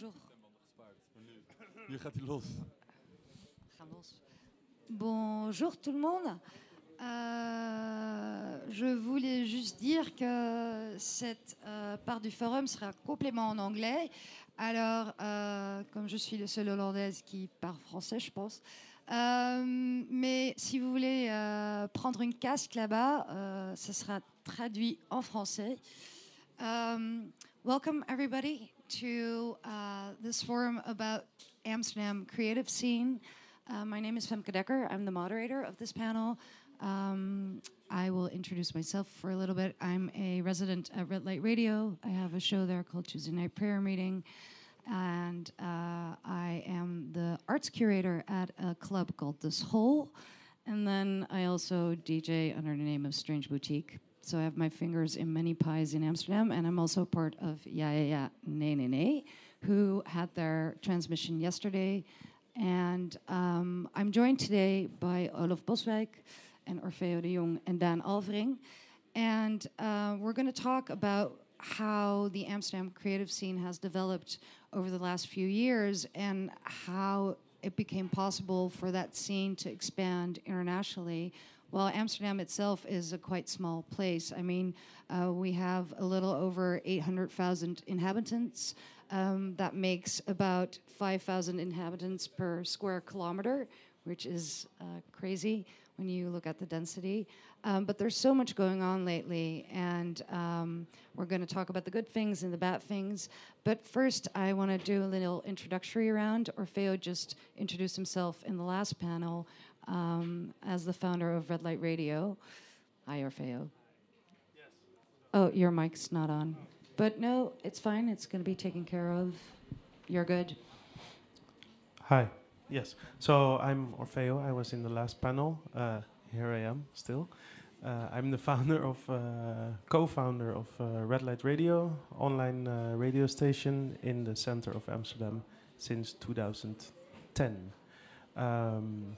Bonjour. Nu gaat hij los. Ga los. Bonjour tout le monde. Euh, je voulais juste dire que cette euh, part du forum sera complètement en anglais. Alors, euh, comme je suis le seul hollandaise qui parle français, je pense. Euh, mais si vous voulez prendre une casque là-bas, ce sera traduit en français. Um, welcome everybody to uh, this forum about Amsterdam creative scene. Uh, my name is Femke Dekker. I'm the moderator of this panel. Um, I will introduce myself for a little bit. I'm a resident at Red Light Radio. I have a show there called Tuesday Night Prayer Meeting. And uh, I am the arts curator at a club called De School. And then I also DJ under the name of Strange Boutique. So I have my fingers in many pies in Amsterdam. And I'm also part of Ja Ja Ja Nee Nee Nee, who had their transmission yesterday. And um, I'm joined today by Olaf Boswijk and Orfeo de Jong and Dan Alvering. And uh, we're going to talk about how the Amsterdam creative scene has developed over the last few years and how it became possible for that scene to expand internationally. While Amsterdam itself is a quite small place, I mean, uh, we have a little over 800,000 inhabitants. Um, that makes about 5,000 inhabitants per square kilometer, which is uh, crazy when you look at the density. Um, but there's so much going on lately, and um, we're going to talk about the good things and the bad things. But first, I want to do a little introductory round. Orfeo just introduced himself in the last panel um, as the founder of Red Light Radio. Hi, Orfeo. Oh, your mic's not on. But no, it's fine. It's going to be taken care of. You're good. Hi. Yes. So I'm Orfeo. I was in the last panel. Uh, here I am still. Uh, I'm the founder of, uh, co-founder of uh, Red Light Radio, online uh, radio station in the center of Amsterdam since 2010. Um,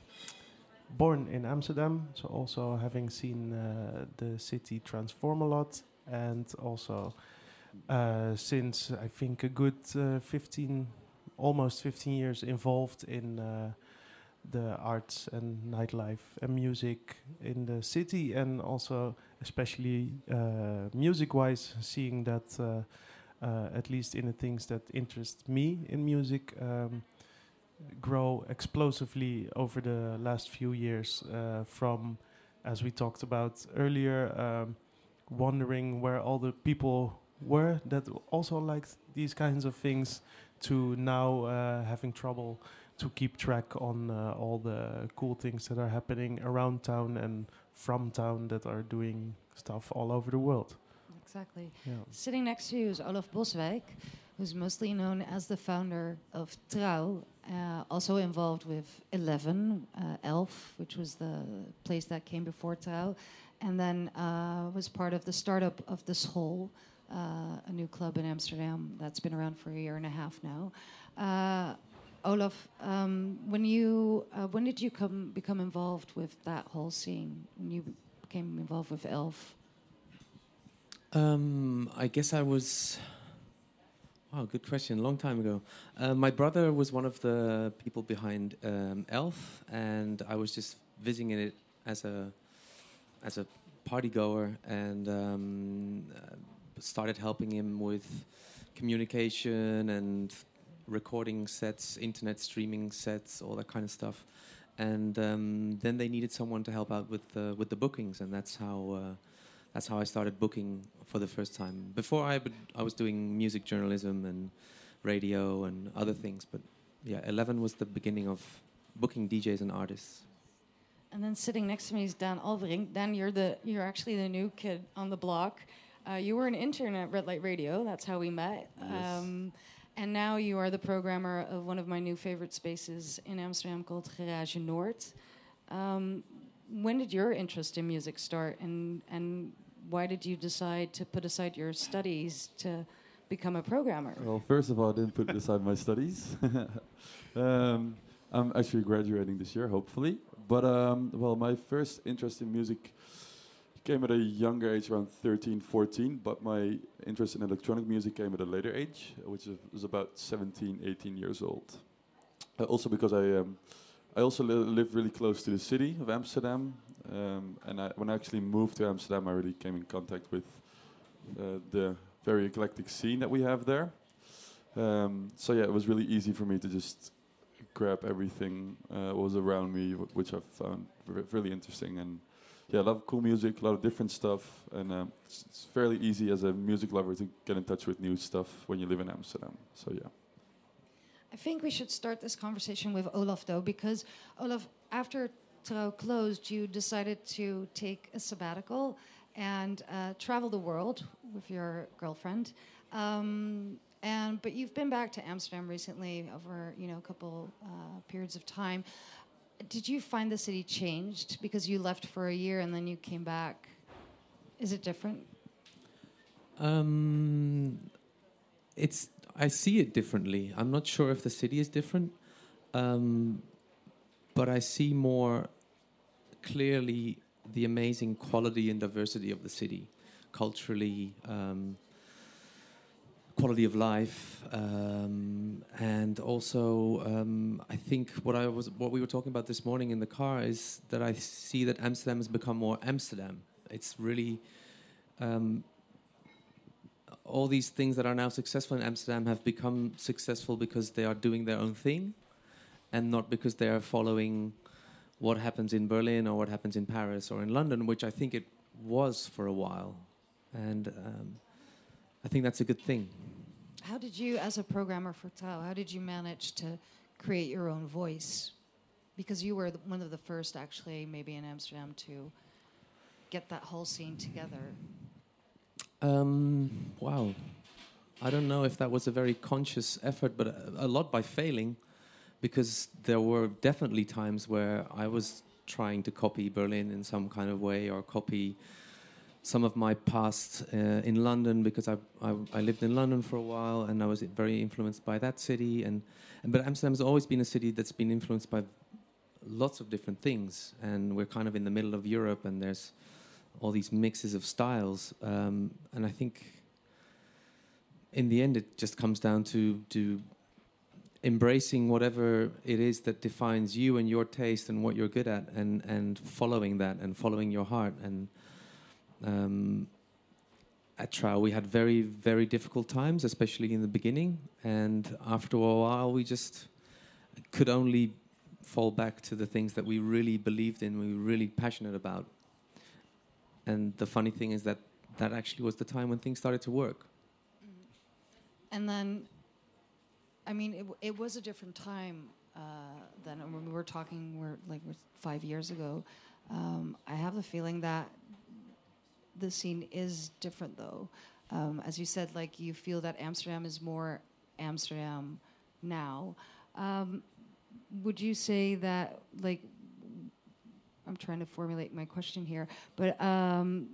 born in Amsterdam, so also having seen uh, the city transform a lot, and also uh, since I think a good uh, 15, almost 15 years involved in uh, the arts and nightlife and music in the city, and also especially uh, music-wise, seeing that uh, at least in the things that interest me in music. Um, grow explosively over the last few years uh, from as we talked about earlier um, wondering where all the people were that also liked these kinds of things to now uh, having trouble to keep track on uh, all the cool things that are happening around town and from town that are doing stuff all over the world. Exactly. Yeah. Sitting next to you is Olaf Boswijk, who's mostly known as the founder of Trouw, uh, also involved with Eleven, uh, Elf, which was the place that came before Trouw, and then uh, was part of the startup of The School, uh, a new club in Amsterdam that's been around for a year and a half now. Uh, Olaf, um, when you uh, when did you come become involved with that whole scene? When you became involved with Elf? Um, I guess I was. Wow, good question. Long time ago. Uh, my brother was one of the people behind um, Elf, and I was just visiting it as a as a party goer, and um, uh, started helping him with communication and recording sets, internet streaming sets, all that kind of stuff. And um, then they needed someone to help out with the with the bookings, and that's how. Uh, that's how I started booking for the first time. Before I, I was doing music journalism and radio and other things, but yeah, Eleven was the beginning of booking DJs and artists. And then sitting next to me is Dan Alvering. Dan, you're the you're actually the new kid on the block. Uh, you were an intern at Red Light Radio. That's how we met. Yes. Um, and now you are the programmer of one of my new favorite spaces in Amsterdam called Garage Noord. Um, when did your interest in music start, and and why did you decide to put aside your studies to become a programmer? Well, first of all, I didn't put aside my studies. um, I'm actually graduating this year, hopefully. But um, well, my first interest in music came at a younger age, around 13, 14, but my interest in electronic music came at a later age, which is, was about 17, 18 years old. Uh, also because I, um, I also li- live really close to the city of Amsterdam, um, and I, when I actually moved to Amsterdam, I really came in contact with uh, the very eclectic scene that we have there. Um, so yeah, it was really easy for me to just grab everything uh, was around me, wh- which I found really interesting. And yeah, a lot of cool music, a lot of different stuff, and um, it's, it's fairly easy as a music lover to get in touch with new stuff when you live in Amsterdam. So yeah. I think we should start this conversation with Olaf, though, because Olaf, after Trouw closed, you decided to take a sabbatical and uh, travel the world with your girlfriend. Um, and but you've been back to Amsterdam recently over you know a couple uh, periods of time. Did you find the city changed because you left for a year and then you came back? Is it different? Um, it's I see it differently. I'm not sure if the city is different, um, but I see more clearly the amazing quality and diversity of the city, culturally, um, quality of life, um, and also um, I think what I was what we were talking about this morning in the car is that I see that Amsterdam has become more Amsterdam. It's really um, all these things that are now successful in Amsterdam have become successful because they are doing their own thing and not because they are following what happens in Berlin or what happens in Paris or in London, which I think it was for a while. And um, I think that's a good thing. How did you, as a programmer for Trouw, how did you manage to create your own voice? Because you were one of the first, actually, maybe in Amsterdam, to get that whole scene together. Um, wow. I don't know if that was a very conscious effort, but a, a lot by failing, because there were definitely times where I was trying to copy Berlin in some kind of way or copy some of my past uh, in London because I, I, I lived in London for a while and I was very influenced by that city and, and but Amsterdam has always been a city that's been influenced by lots of different things and we're kind of in the middle of Europe and there's all these mixes of styles um, and I think in the end it just comes down to to embracing whatever it is that defines you and your taste and what you're good at and and following that and following your heart. And um, at Trouw we had very very difficult times especially in the beginning. And after a while we just could only fall back to the things that we really believed in we were really passionate about. And the funny thing is that that actually was the time when things started to work. And then, I mean, it, it was a different time uh, than when we were talking. We're like we're five years ago. Um, I have the feeling that the scene is different, though. Um, as you said, like you feel that Amsterdam is more Amsterdam now. Um, would you say that, like, I'm trying to formulate my question here, but um,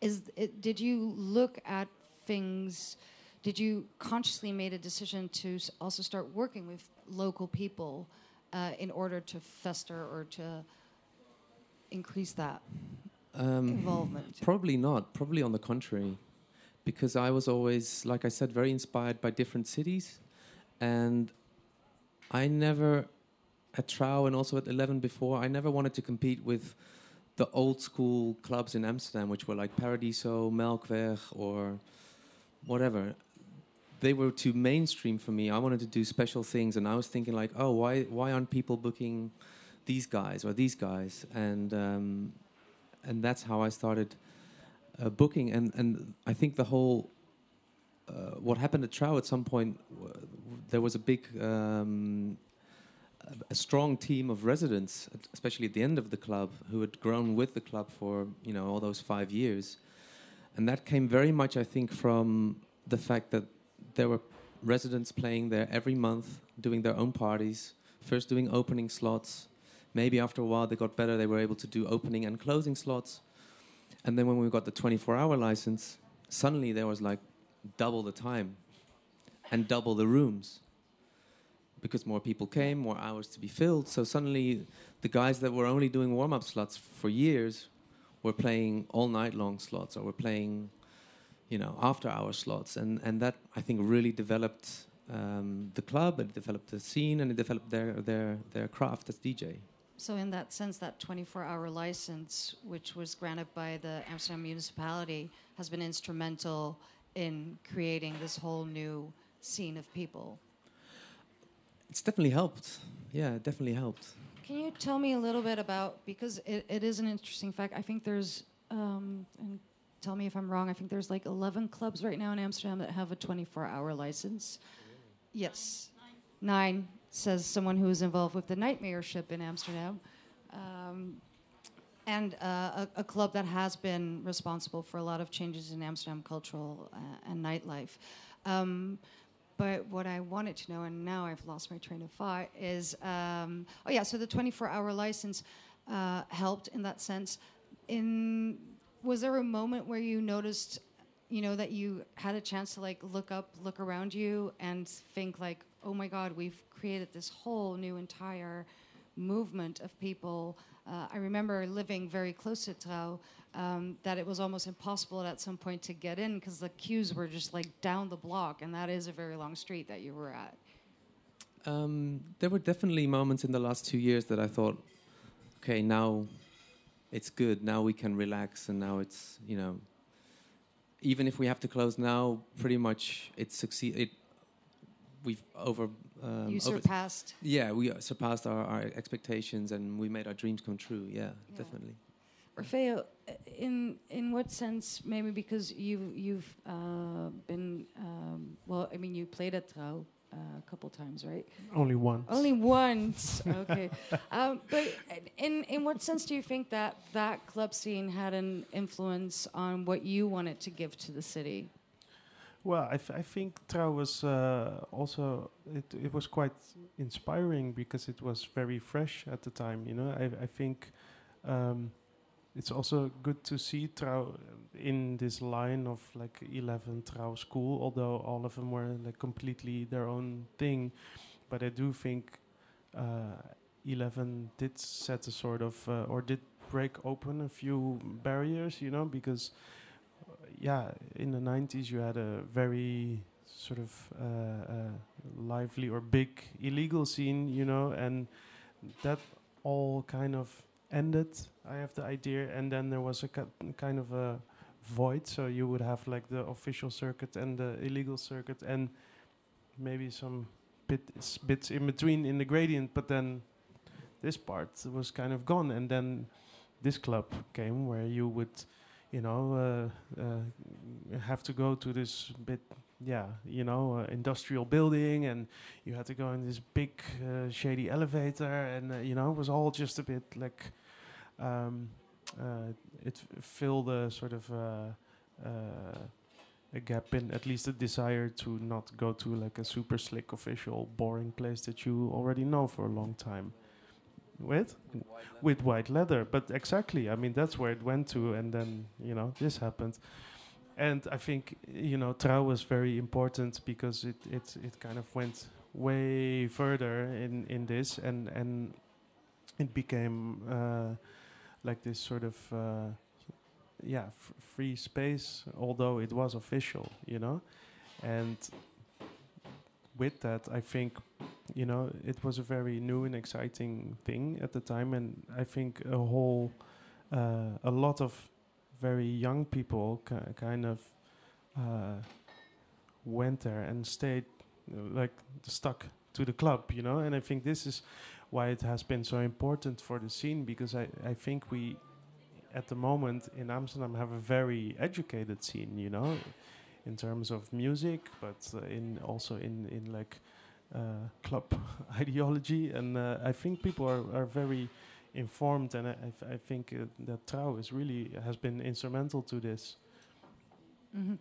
is it, did you look at things? Did you consciously made a decision to also start working with local people uh, in order to fester or to increase that um, involvement? Probably not. Probably on the contrary, because I was always, like I said, very inspired by different cities, and I never, at Trouw and also at Eleven before, I never wanted to compete with the old school clubs in Amsterdam, which were like Paradiso, Melkweg, or whatever. They were too mainstream for me. I wanted to do special things, and I was thinking like, oh, why why aren't people booking these guys or these guys? And um, and that's how I started uh, booking. And and I think the whole uh, what happened at Trouw at some point, there was a big. Um, a strong team of residents, especially at the end of the club, who had grown with the club for you know all those five years, and that came very much, I think, from the fact that there were residents playing there every month, doing their own parties. First, doing opening slots. Maybe after a while, they got better. They were able to do opening and closing slots. And then when we got the 24-hour license, suddenly there was like double the time and double the rooms because more people came, more hours to be filled. So suddenly, the guys that were only doing warm-up slots for years we're playing all night long slots or we're playing, you know, after hour slots, and and that I think really developed um, the club, it developed the scene, and it developed their their their craft as DJ. So, in that sense, that 24 hour license, which was granted by the Amsterdam municipality, has been instrumental in creating this whole new scene of people. It's definitely helped. Yeah, it definitely helped. Can you tell me a little bit about, because it, it is an interesting fact, I think there's, um, and tell me if I'm wrong, I think there's like 11 clubs right now in Amsterdam that have a 24 hour license. Yes. Nine. Nine says someone who is involved with the night mayorship in Amsterdam. Um, and uh, a, a, club that has been responsible for a lot of changes in Amsterdam cultural uh, and nightlife. Um, but what I wanted to know, and now I've lost my train of thought, is um, oh yeah, so the 24-hour license uh, helped in that sense. In was there a moment where you noticed, you know, that you had a chance to like look up, look around you, and think like, oh my God, we've created this whole new entire movement of people. Uh, I remember living very close to Trouw, um, that it was almost impossible at some point to get in because the queues were just like down the block, and that is a very long street that you were at. Um, there were definitely moments in the last two years that I thought, okay, now it's good. Now we can relax, and now it's you know, even if we have to close now, pretty much it succeed. It we've over. Um, you surpassed. Over, yeah, we surpassed our, our expectations, and we made our dreams come true. Yeah, yeah. definitely. Orfeo, in in what sense? Maybe because you you've uh, been um, well. I mean, you played at Trouw uh, a couple times, right? Only once. Only once. okay. Um, but in in what sense do you think that that club scene had an influence on what you wanted to give to the city? Well, I, I think Trouw was uh, also it, it was quite inspiring because it was very fresh at the time. You know, I I think. Um, it's also good to see Trouw in this line of like 11 Trouw school, although all of them were like completely their own thing. But I do think uh, 11 did set a sort of, uh, or did break open a few barriers, you know, because, uh, yeah, in the 90s you had a very sort of uh, uh, lively or big illegal scene, you know, and that all kind of ended. I have the idea, and then there was a kind of a void. So you would have like the official circuit and the illegal circuit, and maybe some bits bits in between in the gradient. But then this part was kind of gone, and then this club came where you would, you know, uh, uh, have to go to this bit yeah, you know, uh, industrial building, and you had to go in this big uh, shady elevator, and uh, you know, it was all just a bit like um, uh, it filled a sort of uh, uh, a gap in at least a desire to not go to like a super slick official boring place that you already know for a long time. With? With white, with white leather. But exactly i mean that's where it went to and then you know this happened. And i think you know Trouw was very important because it it it kind of went way further in in this and and it became uh, like this sort of uh, yeah free space, although it was official, you know, and with that, I think you know it was a very new and exciting thing at the time, and I think a whole uh, a lot of very young people kind of uh, went there and stayed like stuck to the club, you know, and I think this is why it has been so important for the scene because I, I think we at the moment in Amsterdam have a very educated scene, you know, in terms of music, but uh, in also in in like uh, club ideology, and uh, I think people are, are very informed, and I, I think uh, that Trouw is really has been instrumental to this. Mm -hmm.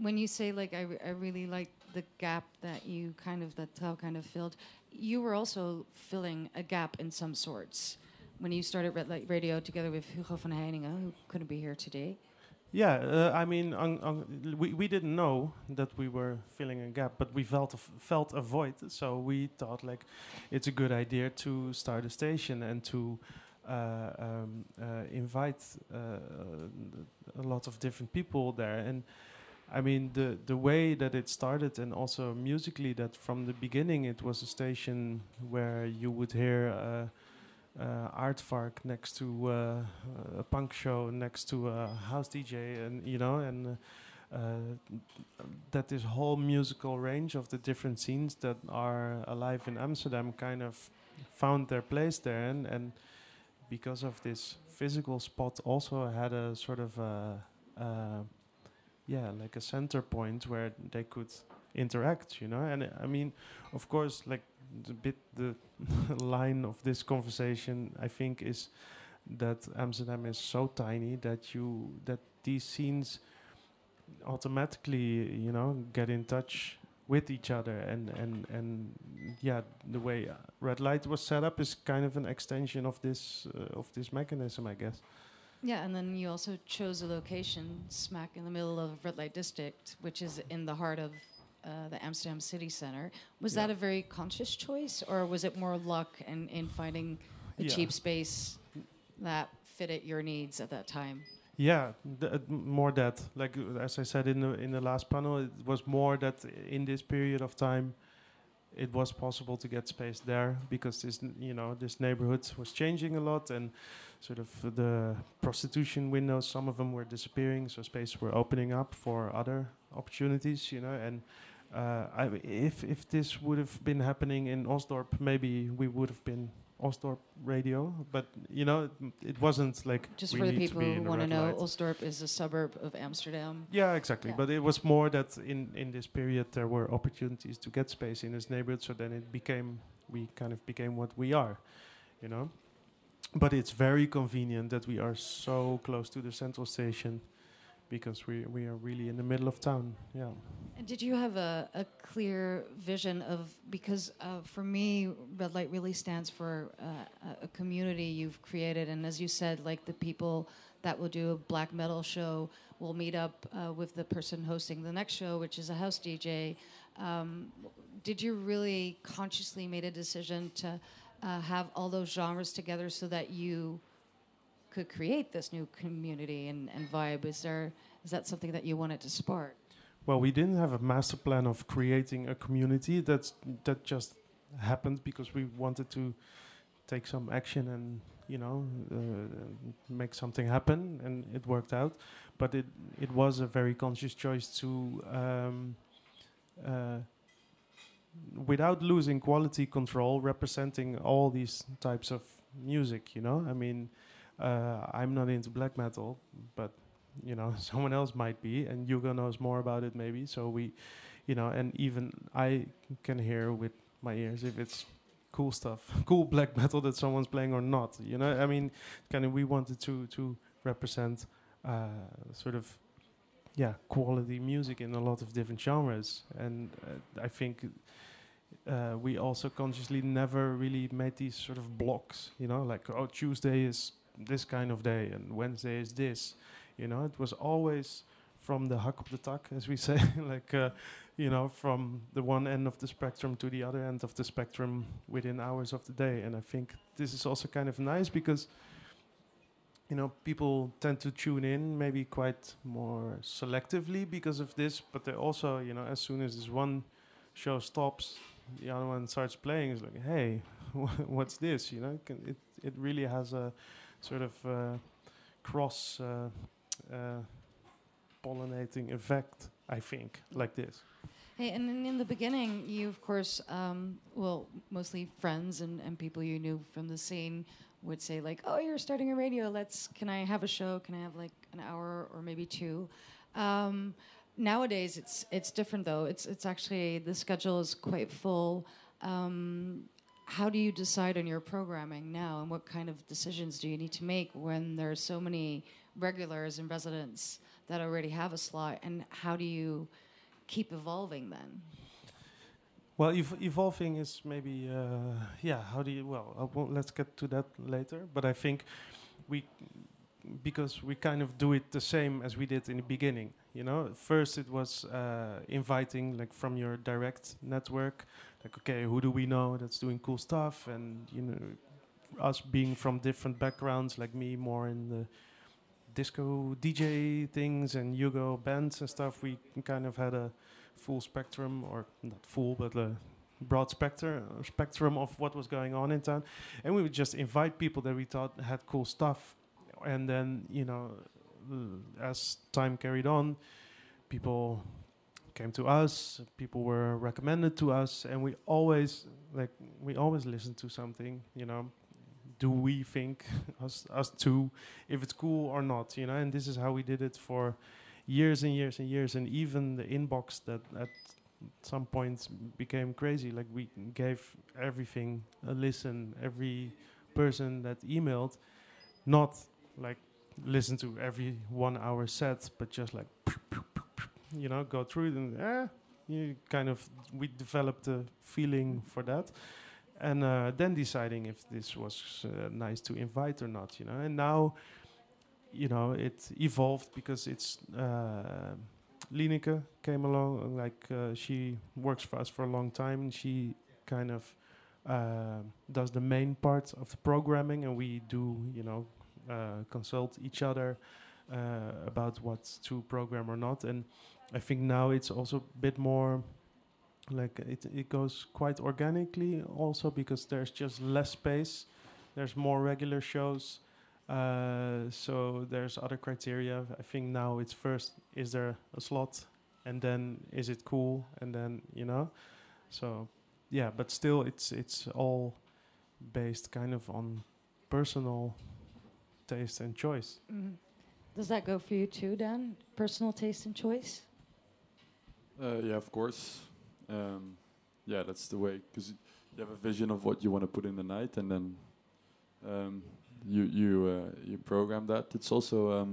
When you say like I, I really like the gap that you kind of that Trouw kind of filled, you were also filling a gap in some sorts when you started Red Light Radio together with Hugo van Heijningen, who couldn't be here today. Yeah, uh, I mean, we, we didn't know that we were filling a gap, but we felt a felt a void. So we thought like it's a good idea to start a station and to uh, um, uh, invite uh, a lot of different people there. And I mean, the the way that it started, and also musically, that from the beginning it was a station where you would hear. Uh, uh, next to uh, a punk show, next to a house DJ, and you know, and uh, that this whole musical range of the different scenes that are alive in Amsterdam kind of found their place there, and, and because of this physical spot, also had a sort of a, uh, yeah, like a center point where they could interact, you know. And I mean, of course, like the bit the line of this conversation, I think, is that Amsterdam is so tiny that you that these scenes automatically, you know, get in touch with each other and and and yeah the way red light was set up is kind of an extension of this uh, of this mechanism i guess yeah and then you also chose a location smack in the middle of red light district which is in the heart of uh, the amsterdam city center was Yeah. that a very conscious choice or was it more luck and in finding a Yeah. cheap space that fitted your needs at that time yeah th- uh, more that like as i said in the in the last panel it was more that in this period of time it was possible to get space there because this you know this neighborhood was changing a lot and sort of the prostitution windows some of them were disappearing so space were opening up for other opportunities you know and uh, I, if if this would have been happening in Osdorp maybe we would have been Osdorp radio but you know it, it wasn't like just we for the people who want to know light. Osdorp is a suburb of amsterdam Yeah, exactly. Yeah. But it was more that in in this period there were opportunities to get space in this neighborhood. So then it became we kind of became what we are, you know. But it's very convenient that we are so close to the central station, because we we are really in the middle of town. Yeah. And did you have a, a clear vision of because uh, for me, red light really stands for uh, a- community you've created, and as you said, like the people that will do a black metal show will meet up uh, with the person hosting the next show, which is a house DJ. Um, did you really consciously made a decision to uh, have all those genres together so that you could create this new community and, and vibe? Is there is that something that you wanted to spark? Well, we didn't have a master plan of creating a community. That's that just happened because we wanted to take some action and you know uh, make something happen, and it worked out. But it it was a very conscious choice to. Um, uh, without losing quality control, representing all these types of music, you know. I mean, uh, I'm not into black metal, but you know someone else might be and Hugo knows more about it maybe so we you know and even I can hear with my ears if it's cool stuff cool black metal that someone's playing or not you know? I mean kind of we wanted to to represent uh, sort of yeah quality music in a lot of different genres and uh, I think uh, we also consciously never really made these sort of blocks you know? Like oh Tuesday is this kind of day and Wednesday is this you know, it was always from the huck op the tak, as we say, like, uh, you know, from the one end of the spectrum to the other end of the spectrum within hours of the day. And I think this is also kind of nice because, you know, people tend to tune in maybe quite more selectively because of this, but they also, you know, as soon as this one show stops, the other one starts playing. It's like, hey, what's this? You know, it it really has a sort of uh, cross uh, uh, pollinating effect. I think like this. Hey, and in, in the beginning, you of course, um, well, mostly friends and, and people you knew from the scene would say like, "Oh, you're starting a radio. Let's. Can I have a show? Can I have like an hour or maybe two? Um, nowadays, it's it's different though. It's it's actually the schedule is quite full. Um, how do you decide on your programming now, and what kind of decisions do you need to make when there are so many regulars and residents that already have a slot? And how do you keep evolving then? Well, ev- evolving is maybe uh, yeah. How do you? Well, won't, let's get to that later. But I think we because we kind of do it the same as we did in the beginning. You know, first it was uh, inviting like from your direct network, like okay, who do we know that's doing cool stuff, and you know, us being from different backgrounds, like me more in the disco DJ things and Hugo bands and stuff, we kind of had a full spectrum, or not full, but a broad spectrum spectrum of what was going on in town, and we would just invite people that we thought had cool stuff, and then you know, as time carried on, people came to us, people were recommended to us, and we always like we always listen to something, you know. Do we think us us two if it's cool or not, you know? And this is how we did it for years and years and years, and even the inbox that at some points became crazy. Like we gave everything a listen, every person that emailed, not like listen to every one hour set, but just like you know go through it and eh, you kind of we developed a feeling for that. And uh, then deciding if this was uh, nice to invite or not, you know. And now, you know, it evolved because it's uh, Lineke came along. Like uh, she works for us for a long time, and she kind of uh, does the main part of the programming, and we do, you know, uh, consult each other about what to program or not. And I think now it's also a bit more like it, it goes quite organically also because there's just less space. There's more regular shows. Uh, so there's other criteria. I think now it's first is there a slot? And then is it cool? And then you know? So yeah but still it's it's all based kind of on personal taste and choice. Mhm. Does that go for you too, Dan? Personal taste and choice? Uh, yeah, of course. Um, yeah, that's the way because you have a vision of what you want to put in the night, and then um, you you uh, you program that. It's also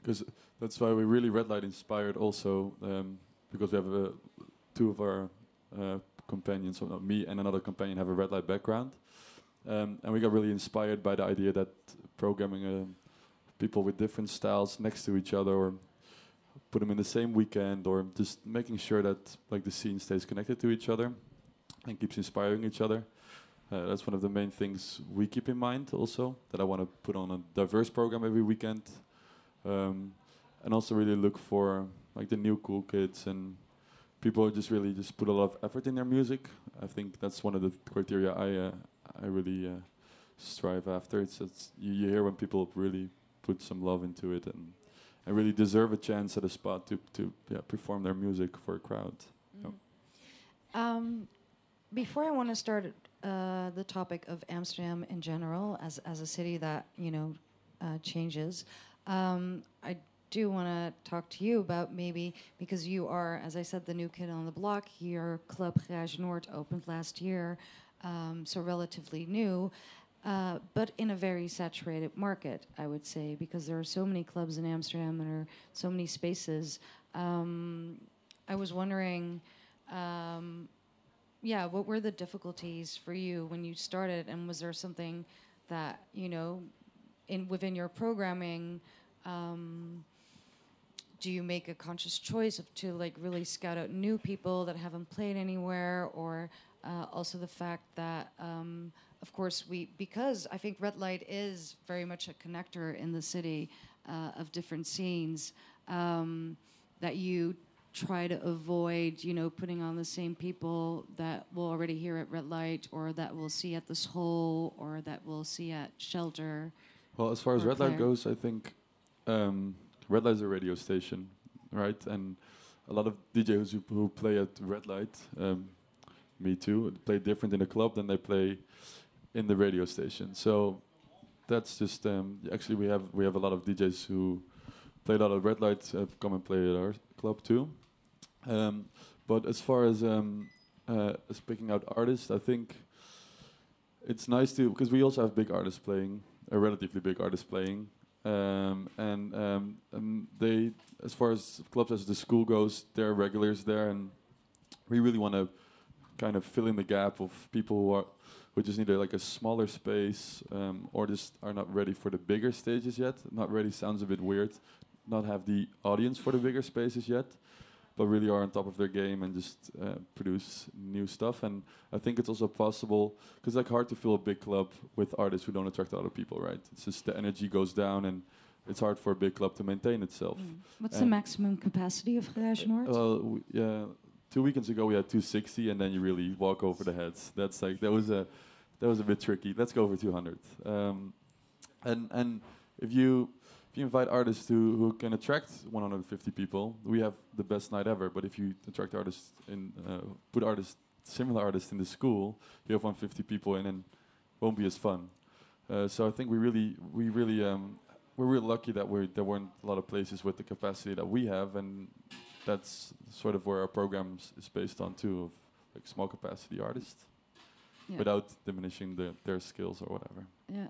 because that's why we really red light inspired also um, because we have uh, two of our uh, companions, so me and another companion, have a red light background, um, and we got really inspired by the idea that programming uh, people with different styles next to each other or put them in the same weekend or just making sure that like the scene stays connected to each other and keeps inspiring each other. Uh, that's one of the main things we keep in mind also that I want to put on a diverse program every weekend um, and also really look for like the new cool kids and people who just really just put a lot of effort in their music. I think that's one of the criteria I uh, I really uh, strive after. It's, it's you, you hear when people really put some love into it and and really deserve a chance at a spot to to yeah, perform their music for a crowd. Yep. Um, before I want to start uh, the topic of Amsterdam in general as as a city that you know uh, changes, um, I do want to talk to you about maybe because you are, as I said, the new kid on the block. Your club Garage Noord opened last year, um, so relatively new. Uh, but in a very saturated market, I would say, because there are so many clubs in Amsterdam and there are so many spaces. Um, I was wondering, um, yeah, what were the difficulties for you when you started, and was there something that you know, in within your programming? Um, do you make a conscious choice of to like really scout out new people that haven't played anywhere, or uh, also the fact that, um, of course, we because I think Red Light is very much a connector in the city uh, of different scenes. Um, that you try to avoid, you know, putting on the same people that will already hear at Red Light, or that we'll see at De School, or that we'll see at Shelter. Well, as far as Red Light goes, I think um, Red Light is a radio station, right? And a lot of DJs who, who play at Red Light, um, me too, play different in a club than they play in the radio station. So that's just um, actually we have we have a lot of DJs who play a lot of Red lights uh, come and play at our club too. Um, but as far as um, uh, as picking out artists, I think it's nice to because we also have big artists playing, a relatively big artist playing, um, and um, they, as far as clubs as the school goes, there are regulars there, and we really want to kind of fill in the gap of people who are who just need a, like a smaller space um, or just are not ready for the bigger stages yet. Not ready sounds a bit weird. Not have the audience for the bigger spaces yet. but really are on top of their game and just uh, produce new stuff. And I think it's also possible because like hard to fill a big club with artists who don't attract a lot of people, right? It's just the energy goes down and it's hard for a big club to maintain itself. Mm. What's Uh, the maximum capacity of Garage Noord? Well, yeah, two weekends ago we had 260, and then you really walk over the heads. That's like that was a that was a bit tricky. Let's go for 200. Um, and and if you if you invite artists who, who can attract 150 people, we have the best night ever. But if you attract artists in uh, put artists similar artists in the school, you have 150 people and then won't be as fun. Uh, so I think we really we really um, we're really lucky that we there weren't a lot of places with the capacity that we have, and that's sort of where our program is based on too, of like small capacity artists, Yeah. without diminishing the, their skills or whatever. Yeah.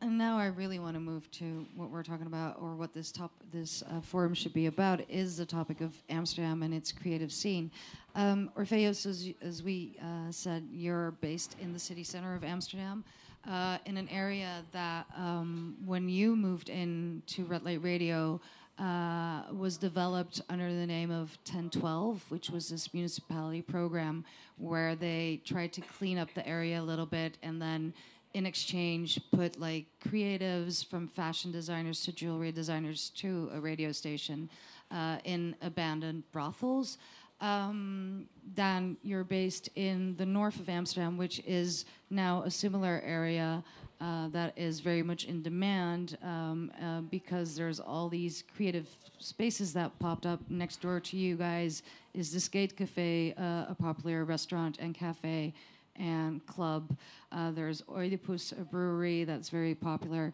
And now I really want to move to what we're talking about, or what this top this uh, forum should be about, is the topic of Amsterdam and its creative scene. Um, Orpheus, as, as we uh, said, you're based in the city center of Amsterdam, uh, in an area that, um, when you moved in to Red Light Radio, uh, was developed under the name of 1012, which was this municipality program where they tried to clean up the area a little bit and then in exchange put like creatives from fashion designers to jewelry designers to a radio station uh, in abandoned brothels. Um, Dan, you're based in the north of Amsterdam, which is now a similar area uh, that is very much in demand um, uh, because there's all these creative spaces that popped up next door to you guys. Is the Skate Cafe uh, a popular restaurant and cafe? and club. Uh, there's Oedipus, a brewery that's very popular.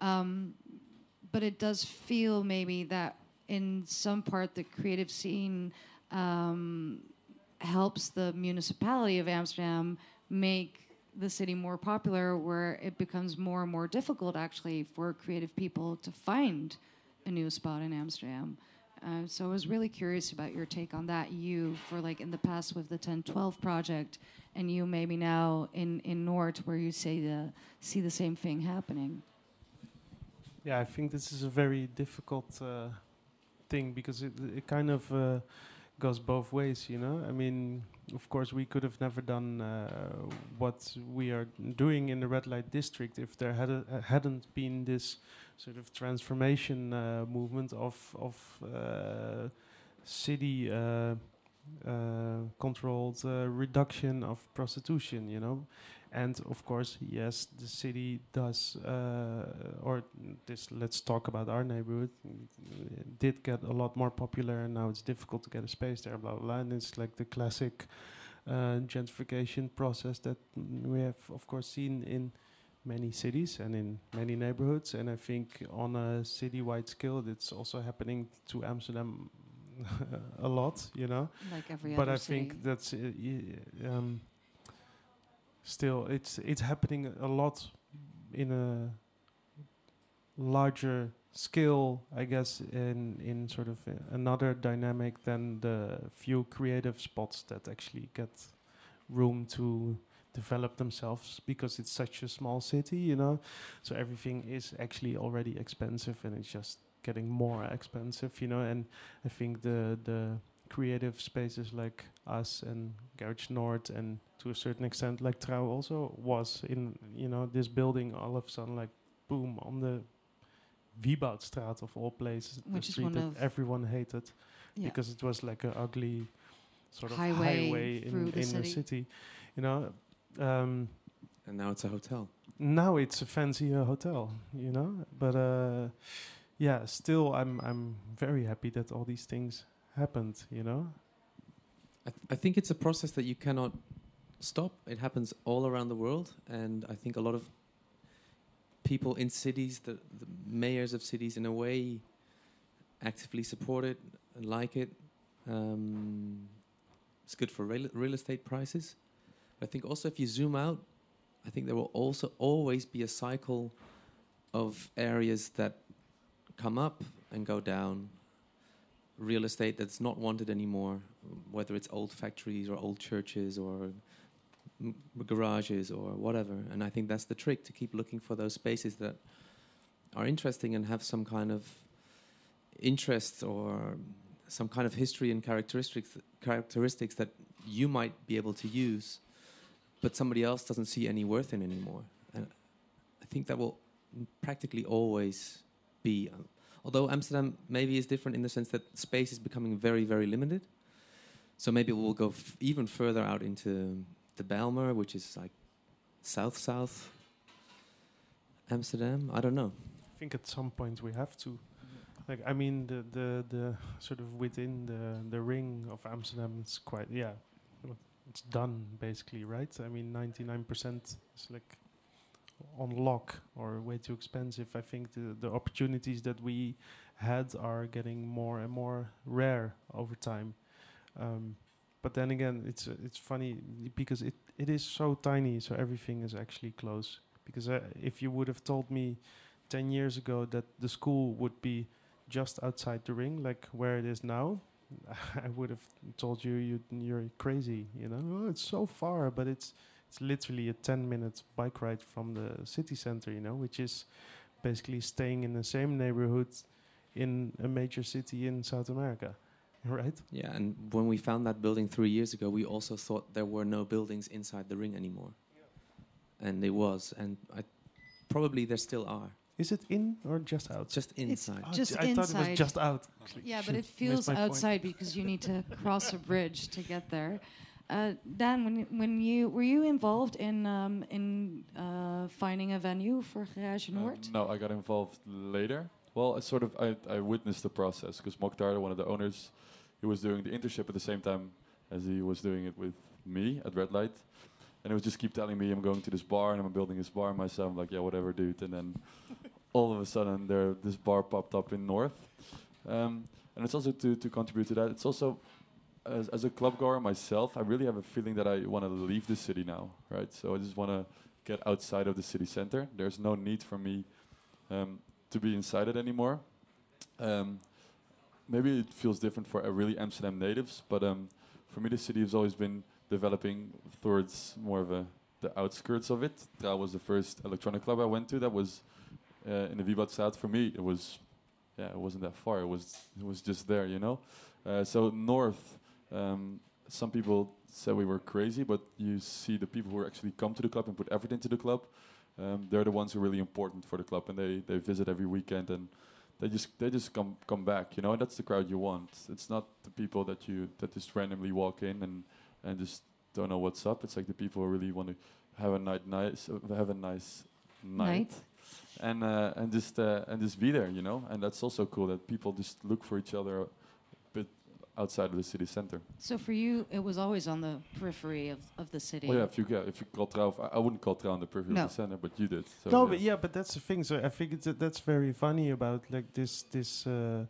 Um, but it does feel maybe that in some part the creative scene um, helps the municipality of Amsterdam make the city more popular, where it becomes more and more difficult actually for creative people to find a new spot in Amsterdam. Uh, so I was really curious about your take on that. You, for like in the past with the 1012 project, and you maybe now in in Noord, where you say the see the same thing happening. Yeah, I think this is a very difficult uh, thing because it, it kind of uh, goes both ways, you know. I mean, of course, we could have never done uh, what we are doing in the red light district if there had uh, hadn't been this sort of transformation uh, movement of of uh, city. Uh, uh, controlled reduction of prostitution, you know, and of course, yes, the city does, uh, or this. Let's talk about our neighborhood. It did get a lot more popular, and now it's difficult to get a space there. Blah blah, blah. and it's like the classic uh, gentrification process that we have, of course, seen in many cities and in many neighborhoods. And I think on a citywide scale, it's also happening to Amsterdam a lot, you know Like every but other I city. think that's uh, um, still it's it's happening a lot in a larger scale, I guess, in in sort of another dynamic than the few creative spots that actually get room to develop themselves because it's such a small city, you know. So everything is actually already expensive, and it's just getting more expensive, you know. And I think the the creative spaces like us and Garage Noord and to a certain extent like Trouw also was in you know this building all of a sudden like boom on the Wibautstraat of all places the Which is street that everyone hated Yeah. because it was like a ugly sort of Highway highway, through in, the in the city. city you know um, And now it's a hotel. now it's a fancy uh, hotel, you know. But uh, yeah, still, I'm I'm very happy that all these things happened, you know. I, th- I think it's a process that you cannot stop. It happens all around the world, and I think a lot of people in cities, the, the mayors of cities, in a way, actively support it and like it. Um, it's good for real, real estate prices. I think also if you zoom out, I think there will also always be a cycle of areas that come up and go down. Real estate that's not wanted anymore, whether it's old factories or old churches or m- garages or whatever. And I think that's the trick to keep looking for those spaces that are interesting and have some kind of interest or some kind of history and characteristics characteristics that you might be able to use, but somebody else doesn't see any worth in anymore. And I think that will practically always be. Um, although Amsterdam maybe is different in the sense that space is becoming very, very limited. So maybe we'll go even further out into the Bijlmer, which is like south south Amsterdam. I don't know. I think at some point we have to. Like I mean the the the sort of within the the ring of Amsterdam it's quite yeah it's done basically right I mean 99% is like on lock or way too expensive. I think the the opportunities that we had are getting more and more rare over time. Um, but then again it's uh, it's funny because it it is so tiny so everything is actually close. Because uh, if you would have told me 10 years ago that De School would be just outside the ring, like where it is now, I would have told you, you you're crazy. You know, oh, it's so far, but it's it's literally a 10 minute bike ride from the city center. You know, which is basically staying in the same neighborhood in a major city in South America. Right? Yeah, and when we found that building three years ago, we also thought there were no buildings inside the ring anymore. And there was, and I, probably there still are. Is it in or just out? Just inside. Oh, just j- I thought it was inside. just out. Yeah, but it feels my point. outside because you need to cross a bridge to get there. Uh, Dan, when when you were you involved in um, in uh, finding a venue for Garage Uh, Noord? no, I got involved later. Well, I sort of I, I witnessed the process because Mokhtar, one of the owners, he was doing the internship at the same time as he was doing it with me at Red Light, and he was just keep telling me I'm going to this bar and I'm building this bar myself. I'm like, yeah, whatever, dude. And then all of a sudden, there this bar popped up in North, um, and it's also to to contribute to that. It's also as, as a club goer myself, I really have a feeling that I want to leave the city now, right? So I just want to get outside of the city center. There's no need for me um, to be inside it anymore. Um, maybe it feels different for uh, really Amsterdam natives, but um, for me, the city has always been developing towards more of a the outskirts of it. That was the first electronic club I went to. That was uh, in the Wibautstraat. For me, it was yeah, it wasn't that far. It was it was just there, you know. Uh, so north, um, some people said we were crazy, but you see the people who actually come to the club and put effort into the club. Um, they're the ones who are really important for the club, and they, they visit every weekend, and they just they just come come back, you know. And that's the crowd you want. It's not the people that you that just randomly walk in and and just don't know what's up. It's like the people who really want to have a night nice uh, have a nice night, Night. and uh, and just uh, and just be there, you know. And that's also cool that people just look for each other outside of the city center. So for you, it was always on the periphery of, of the city. Well, yeah, if you get, if you call Trouw, I, I wouldn't call Trouw the periphery No. of the center, but you did. So no, yeah. but yeah, but that's the thing. So I think it's, that's very funny about like this this uh,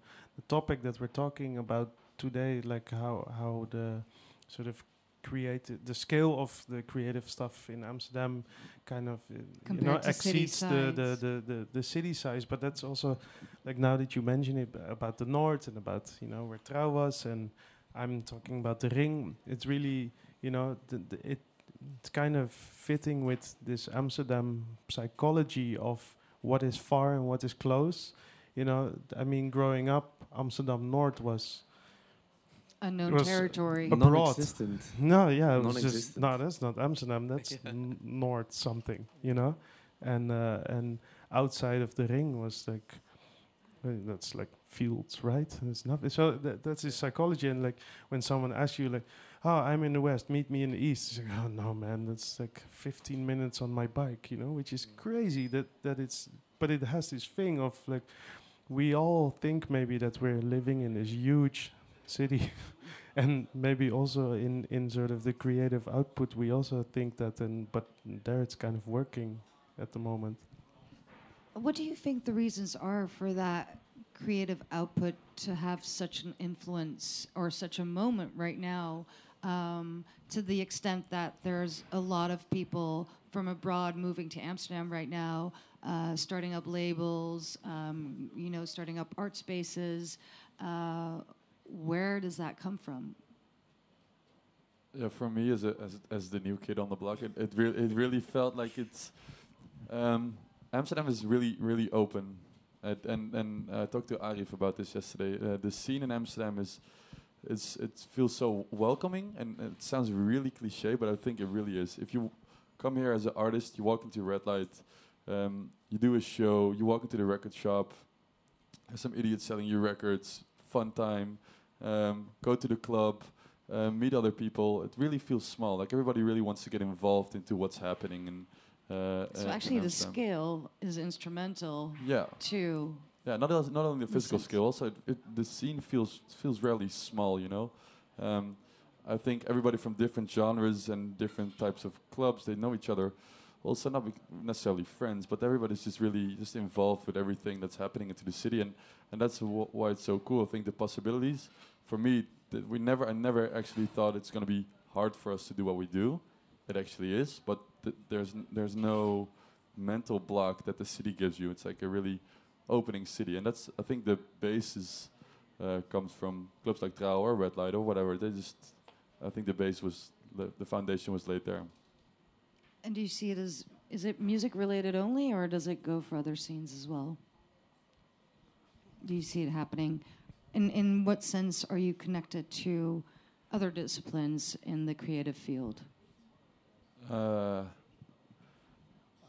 topic that we're talking about today, like how how the sort of creative the scale of the creative stuff in Amsterdam kind of uh, you know exceeds the the, the the the city size. But that's also like now that you mention it about the north and about you know where Trouw was, and I'm talking about the ring. It's really you know the, the, it it's kind of fitting with this Amsterdam psychology of what is far and what is close. You know, I mean, growing up, Amsterdam North was Unknown was territory. abroad. Non-existent. no, yeah, it was just no. That's not Amsterdam. That's Yeah. North something, you know, and uh, and outside of the ring was like uh, that's like fields, right? It's nothing. So that, that's his psychology. And like when someone asks you, like, "Oh, I'm in the west. Meet me in the east." It's like, "Oh no, man, that's like 15 minutes on my bike," you know, which is crazy. That that it's, but it has this thing of like, we all think maybe that we're living in this huge city. And maybe also in, in sort of the creative output, we also think that, and but there it's kind of working at the moment. What do you think the reasons are for that creative output to have such an influence or such a moment right now? Um, to the extent that there's a lot of people from abroad moving to Amsterdam right now, uh, starting up labels, um, you know, starting up art spaces. Uh, where does that come from? yeah, for me as a, as as the new kid on the block, it it, re- it really felt like it's um, Amsterdam is really really open and and, and I talked to Arif about this yesterday. Uh, the scene in Amsterdam is, it's it feels so welcoming, and it sounds really cliche, but I think it really is. If you come here as an artist, you walk into Red Light, um, you do a show, you walk into the record shop, there's some idiot selling you records, fun time, um, go to the club. Uh, meet other people. It really feels small. Like everybody really wants to get involved into what's happening, and uh, So uh, actually, the scale is instrumental Yeah, to yeah. Not as, not only the physical skill, also it, it, the scene feels feels really small. You know, um, I think everybody from different genres and different types of clubs they know each other. Also, not necessarily friends, but everybody's just really just involved with everything that's happening into the city, and and that's wh- why it's so cool. I think the possibilities for me, that we never, I never actually thought it's going to be hard for us to do what we do. It actually is, but th- there's there's no mental block that the city gives you. It's like a really opening city, and that's I think the basis uh, comes from clubs like Trouw or Red Light or whatever. They just, I think the base was the, the foundation was laid there. And do you see it as is it music related only, or does it go for other scenes as well? Do you see it happening? In in what sense are you connected to other disciplines in the creative field? Uh,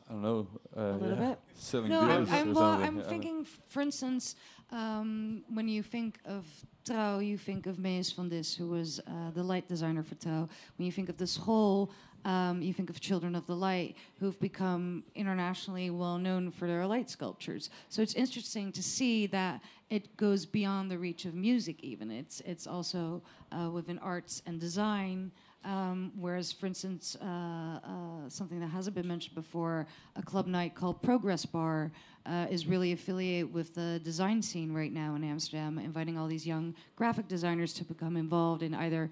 I don't know. Uh, A little yeah. bit. Selling No, I'm, I'm, well. I'm thinking, for instance, um, when you think of Trouw, you think of Mees van Dis, who was uh, the light designer for Trouw. When you think of De School, um, you think of Children of the Light, who've become internationally well known for their light sculptures. So it's interesting to see that it goes beyond the reach of music. Even it's it's also uh, within arts and design. Um, whereas, for instance, uh, uh, something that hasn't been mentioned before, a club night called Progress Bar uh, is really affiliated with the design scene right now in Amsterdam, inviting all these young graphic designers to become involved in either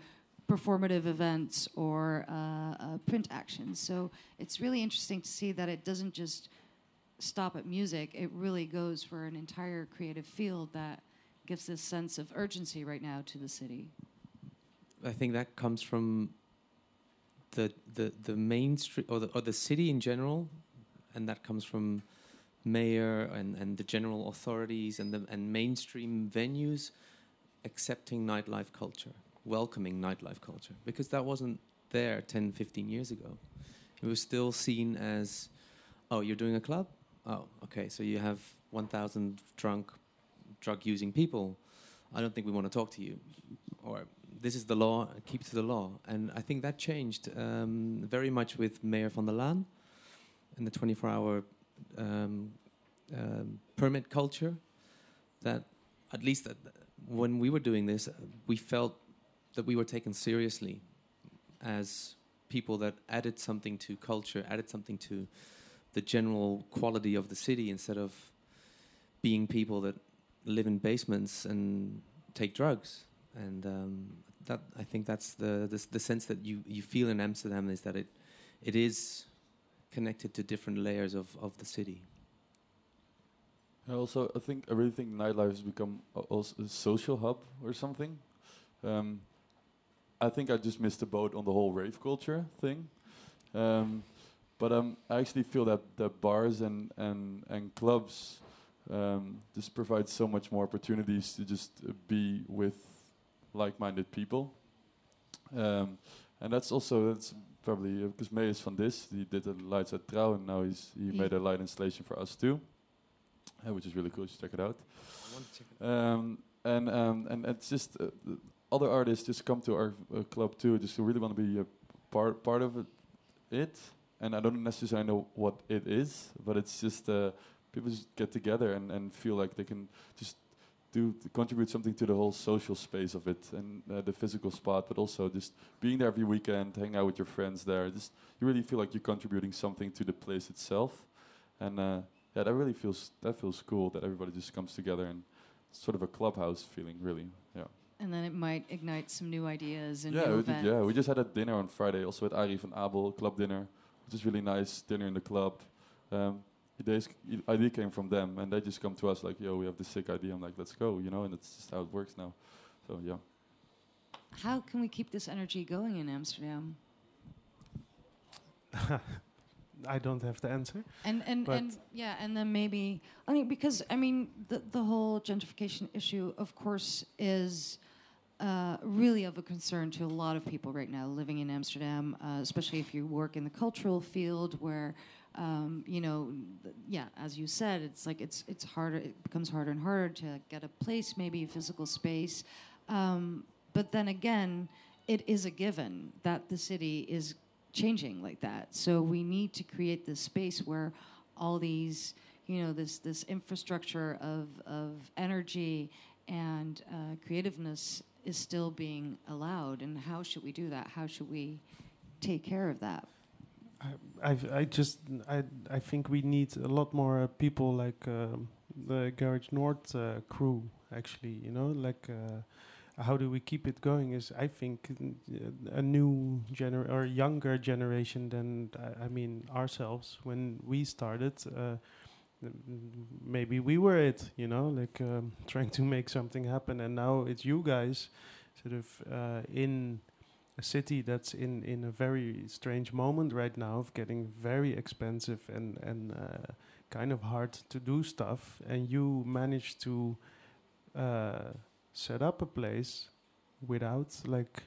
performative events or uh, uh, print actions. So it's really interesting to see that it doesn't just stop at music, it really goes for an entire creative field that gives this sense of urgency right now to the city. I think that comes from the the the mainstream or the or the city in general, and that comes from mayor and, and the general authorities and the and mainstream venues accepting nightlife culture, welcoming nightlife culture, because that wasn't there 10, 15 years ago. It was still seen as, oh, you're doing a club? Oh, okay, so you have 1,000 drunk, drug using people. I don't think we want to talk to you. Or this is the law, keep to the law. And I think that changed um, very much with Mayor van der Laan and the 24 hour um, um, permit culture. That, at least that when we were doing this, uh, we felt that we were taken seriously as people that added something to culture, added something to the general quality of the city instead of being people that live in basements and take drugs. And um, that I think that's the, the the sense that you, you feel in Amsterdam is that it it is connected to different layers of, of the city. Also, I think I really think nightlife has become a, also a social hub or something. Um, I think I just missed the boat on the whole rave culture thing. Um, but um, I actually feel that, that bars and, and, and clubs um, just provide so much more opportunities to just uh, be with like-minded people. Um, and that's also that's probably because Mees van Dis. He did the lights at Trouw, and now he's he He- made a light installation for us too, uh, which is really cool. You should check it out. Um, and um, and it's just uh, the other artists just come to our uh, club too, just really want to be a part part of it, it. And I don't necessarily know what it is, but it's just uh, people just get together and, and feel like they can just do contribute something to the whole social space of it and uh, the physical spot, but also just being there every weekend, hang out with your friends there. Just you really feel like you're contributing something to the place itself, and uh, yeah, that really feels that feels cool that everybody just comes together and sort of a clubhouse feeling, really. Yeah. And then it might ignite some new ideas and yeah, new we did, yeah. We just had a dinner on Friday, also with Ari van Abel, club dinner, which is really nice dinner in the club. Um, the idea came from them, and they just come to us like, "Yo, we have this sick idea." I'm like, "Let's go," you know, and that's just how it works now. So yeah. How can we keep this energy going in Amsterdam? I don't have the answer. And and, and yeah, and then maybe I mean because I mean the the whole gentrification issue, of course, is uh, really of a concern to a lot of people right now living in Amsterdam, uh, especially if you work in the cultural field where. Um, you know, yeah, as you said, it's like it's it's harder. It becomes harder and harder to get a place, maybe a physical space. Um, but then again, it is a given that the city is changing like that. So we need to create this space where all these, you know, this this infrastructure of of energy and uh, creativeness is still being allowed. And how should we do that? How should we take care of that? I, I've, I just I I think we need a lot more uh, people like um, the Garage North uh, crew. Actually, you know, like uh, how do we keep it going? Is I think uh, a new gener or younger generation than I, I mean ourselves when we started. Maybe we were it, you know, like um, trying to make something happen, and now it's you guys, sort of uh, in a city that's in in a very strange moment right now of getting very expensive and and uh, kind of hard to do stuff. And you managed to uh, set up a place without like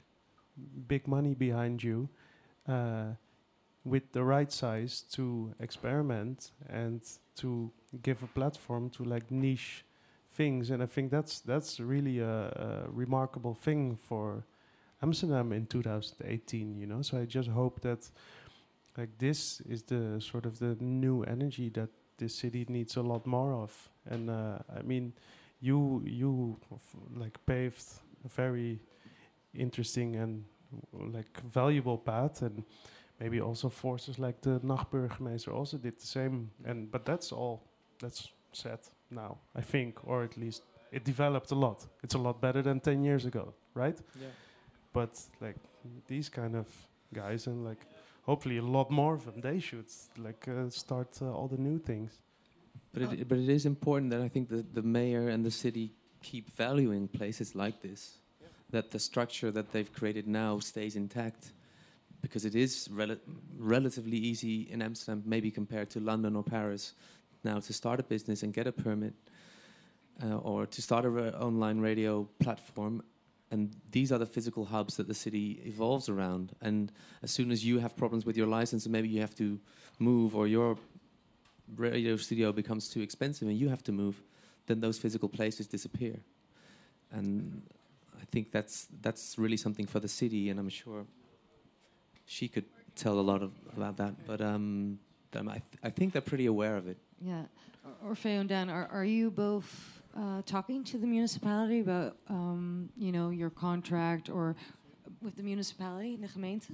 big money behind you uh, with the right size to experiment and to give a platform to like niche things and i think that's that's really a, a remarkable thing for Amsterdam in 2018, you know. So I just hope that like this is the sort of the new energy that this city needs a lot more of. And uh, I mean, you you like paved a very interesting and like valuable path, and maybe also forces like the Nachtburgemeester also did the same. And but that's all that's set now, I think, or at least it developed a lot. It's a lot better than 10 years ago, right? Yeah. but like these kind of guys and like hopefully a lot more of them they should like uh, start uh, all the new things But it, but it is important that I think the, the mayor and the city keep valuing places like this, that the structure that they've created now stays intact, because it is rel- relatively easy in Amsterdam, maybe compared to London or Paris, now to start a business and get a permit, uh, or to start an online radio platform. And these are the physical hubs that the city evolves around. And as soon as you have problems with your license, and maybe you have to move, or your radio studio becomes too expensive and you have to move, then those physical places disappear. And I think that's that's really something for the city, and I'm sure she could tell a lot of, about that. But um, um, I, th- I think they're pretty aware of it. Yeah. Or- Orpheu and Dan, are, are you both uh, talking to the municipality about, um, you know, your contract or with the municipality, the gemeente?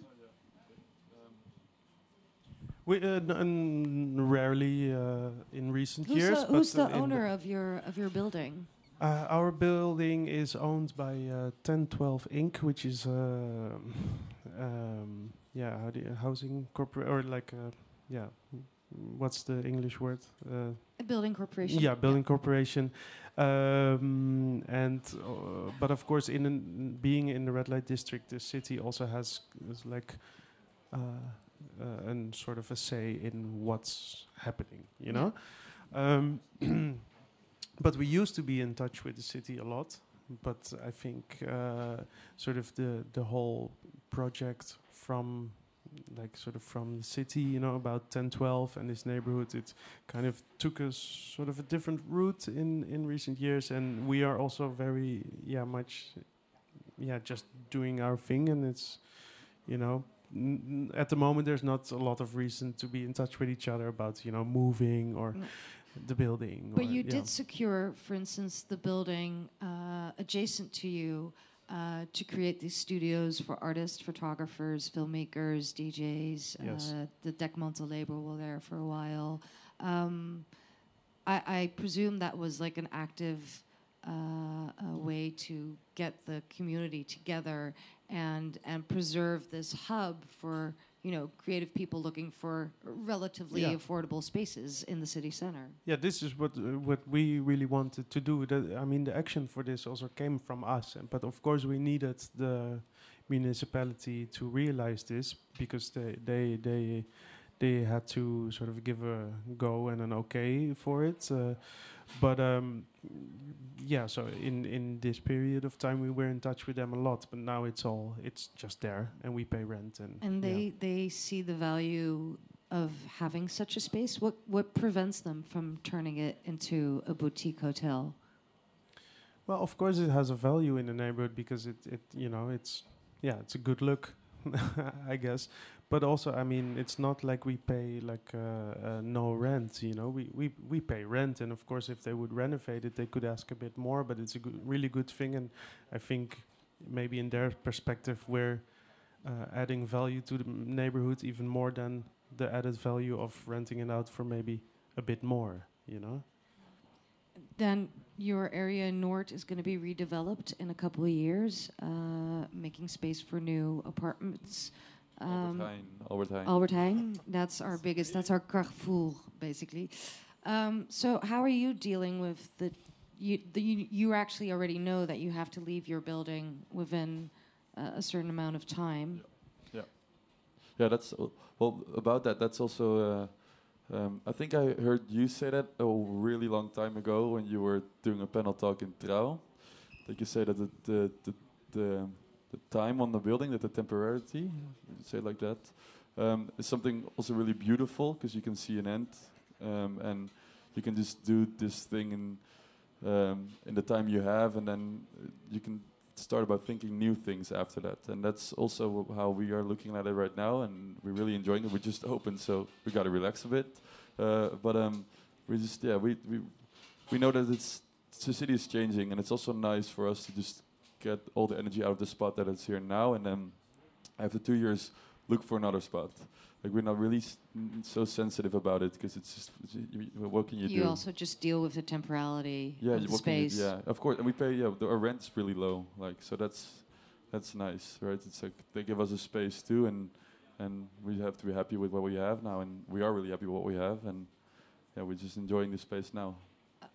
we uh, n- n- rarely uh, in recent Who's years the, who's uh, the in owner of your of your building? uh, our building is owned by uh, 1012 Inc., which is um um, yeah, how do you, housing corporate or like uh, yeah, what's the English word? Uh, A building corporation. Yeah, building corporation, um, and uh, but of course, in an, being in the red light district, the city also has, like uh, uh, and sort of a say in what's happening. You know, um, but we used to be in touch with the city a lot. But I think uh, sort of the the whole project from like sort of from the city, you know, about 10, 12 and this neighborhood, it kind of took us sort of a different route in, in recent years. And we are also very, yeah, much, yeah, just doing our thing. And it's, you know, at the moment, there's not a lot of reason to be in touch with each other about, you know, moving or No. the building. But or- you yeah. did secure, for instance, the building uh, adjacent to you uh, to create these studios for artists, photographers, filmmakers, DJs. Yes. Uh, the Dekmantel label were there for a while. Um, I, I presume that was like an active uh, uh, way to get the community together and and preserve this hub for you know creative people looking for relatively Yeah. affordable spaces in the city center. yeah, this is what uh, what we really wanted to do. That, I mean, the action for this also came from us, but of course we needed the municipality to realize this because they they they they had to sort of give a go and an okay for it. Uh, but um, yeah, so in in this period of time, we were in touch with them a lot. But now it's all it's just there, and we pay rent and And yeah. they they see the value of having such a space. What what prevents them from turning it into a boutique hotel? Well, of course, it has a value in the neighborhood because it, it you know, it's yeah, it's a good look, I guess. But also, I mean, it's not like we pay like uh, uh, no rent. You know, we, we we pay rent, and of course, if they would renovate it, they could ask a bit more. But it's a really good thing, and I think maybe in their perspective, we're uh, adding value to the neighborhood even more than the added value of renting it out for maybe a bit more. You know. Then your area in Nort is going to be redeveloped in a couple of years, uh, making space for new apartments. Um, Albert Heijn. Albert Heijn. That's our biggest. That's our Carrefour, basically. Um, so, how are you dealing with the? You, the, you you actually already know that you have to leave your building within uh, a certain amount of time. Yeah, Yeah, yeah that's well about that. That's also. Uh, um, I think I heard you say that a really long time ago when you were doing a panel talk in Trouw. That you say that the the the, the, the time on the building, that the temporarity, say like that, um, is something also really beautiful because you can see an end, um, and you can just do this thing in um, in the time you have, and then you can start about thinking new things after that. And that's also how we are looking at it right now, and we're really enjoying it. We just opened, so we got to relax a bit. Uh, but um, we just yeah we we we know that it's the city is changing, and it's also nice for us to just get all the energy out of the spot that it's here now, and then after two years look for another spot. Like we're not really so sensitive about it because it's just what can you, You do? You also just deal with the temporality yeah, of the can you- space. yeah, of course, and we pay. Yeah, the, our rent's really low. Like so, that's that's nice, right? It's like they give us a space too, and and we have to be happy with what we have now, and we are really happy with what we have, and yeah, we're just enjoying the space now.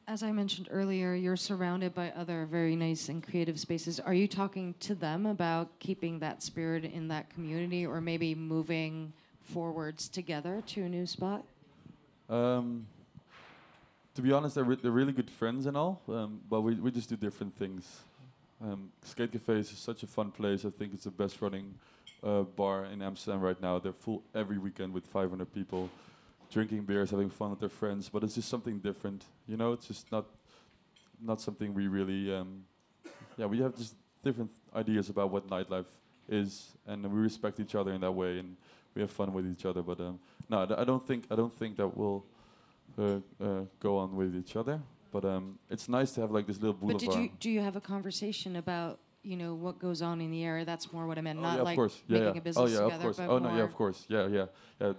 As I mentioned earlier, you're surrounded by other very nice and creative spaces. Are you talking to them about keeping that spirit in that community or maybe moving forwards together to a new spot? Um, to be honest, they're, re- they're really good friends and all, um, but we, we just do different things. Um, Skate Cafe is such a fun place. I think it's the best running uh, bar in Amsterdam right now. They're full every weekend with 500 people, drinking beers, having fun with their friends. But it's just something different, you know. It's just not not something we really. Um, yeah, we have just different ideas about what nightlife is, and we respect each other in that way, and we have fun with each other. But um, no, I don't think I don't think that will uh, uh, go on with each other. But um, it's nice to have like this little But boulevard. did you do you have a conversation about you know what goes on in the area? That's more what I meant, Oh, not yeah, like course. Yeah, making yeah. a business oh, yeah, together. of course. Oh, no, yeah, of course. Yeah, yeah. yeah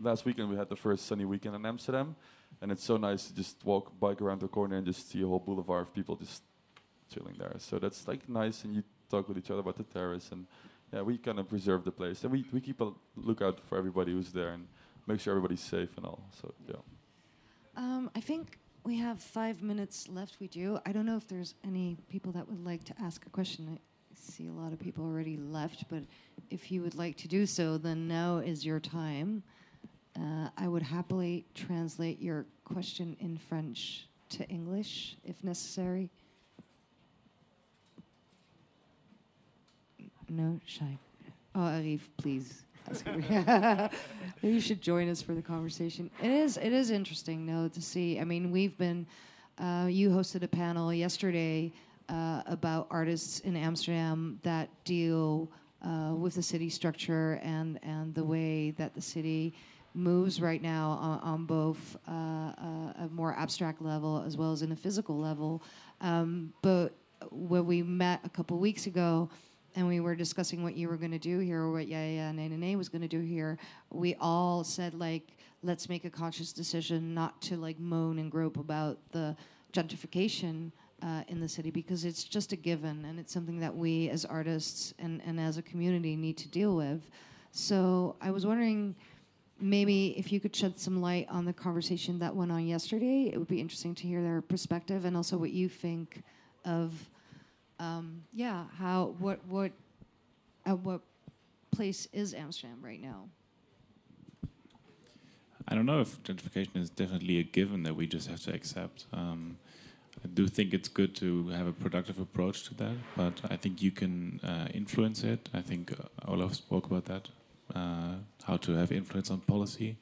last weekend we had the first sunny weekend in Amsterdam, and it's so nice to just walk, bike around the corner and just see a whole boulevard of people just chilling there. So that's like nice, and you talk with each other about the terrace, and yeah, we kind of preserve the place, and we we keep a lookout for everybody who's there and make sure everybody's safe and all. So yeah. Um, I think we have five minutes left. We do. I don't know if there's any people that would like to ask a question. I see a lot of people already left, but if you would like to do so, then now is your time. Uh, I would happily translate your question in French to English if necessary. No, shy. Oh, Arif, please. You should join us for the conversation. It is it is interesting though to see. I mean, we've been uh, you hosted a panel yesterday uh, about artists in Amsterdam that deal uh, with the city structure and and the way that the city moves right now on, on both uh, uh, a more abstract level as well as in a physical level. Um, but when we met a couple weeks ago and we were discussing what you were going to do here or what Yaya Nene was going to do here, we all said like, let's make a conscious decision not to like moan and grope about the gentrification uh, in the city because it's just a given and it's something that we as artists and, and as a community need to deal with. So I was wondering maybe if you could shed some light on the conversation that went on yesterday. It would be interesting to hear their perspective and also what you think of um, yeah, how what what at what place is Amsterdam right now? I don't know if gentrification is definitely a given that we just have to accept. Um, I do think it's good to have a productive approach to that, but I think you can uh, influence it. I think uh, Olaf spoke about that, how to have influence on policy.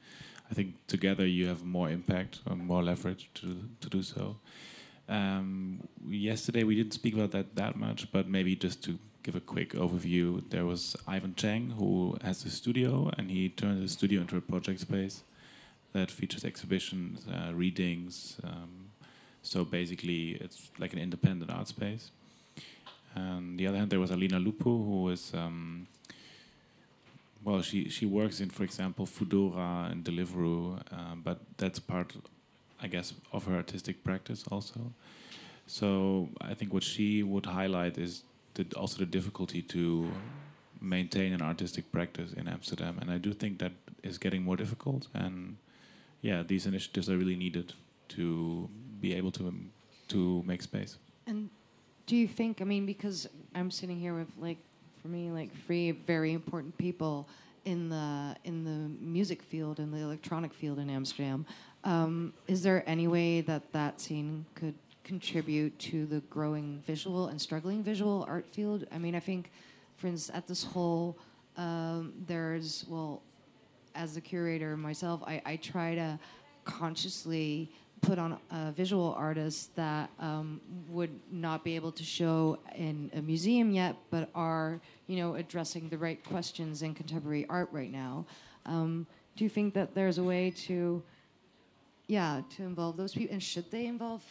I think together you have more impact or more leverage to to do so. Um, yesterday we didn't speak about that that much, but maybe just to give a quick overview, there was Ivan Cheng who has a studio, and he turned the studio into a project space that features exhibitions, uh, readings. Um, so basically, it's like an independent art space. On the other hand, there was Alina Lupu, who is um, well, she she works in, for example, Foodora and Deliveroo, uh, but that's part, I guess, of her artistic practice also. So I think what she would highlight is the, also the difficulty to maintain an artistic practice in Amsterdam, and I do think that is getting more difficult. And yeah, these initiatives are really needed to be able to to make space. And do you think? I mean, because I'm sitting here with like, for me, like three very important people in the in the music field and the electronic field in Amsterdam. Um, is there any way that that scene could contribute to the growing visual and struggling visual art field? I mean, I think, for instance, at this whole, um, there's well, as a curator myself, I, I try to consciously put on a visual artist that um, would not be able to show in a museum yet, but are you know addressing the right questions in contemporary art right now. Um, do you think that there's a way to, yeah, to involve those people, and should they involve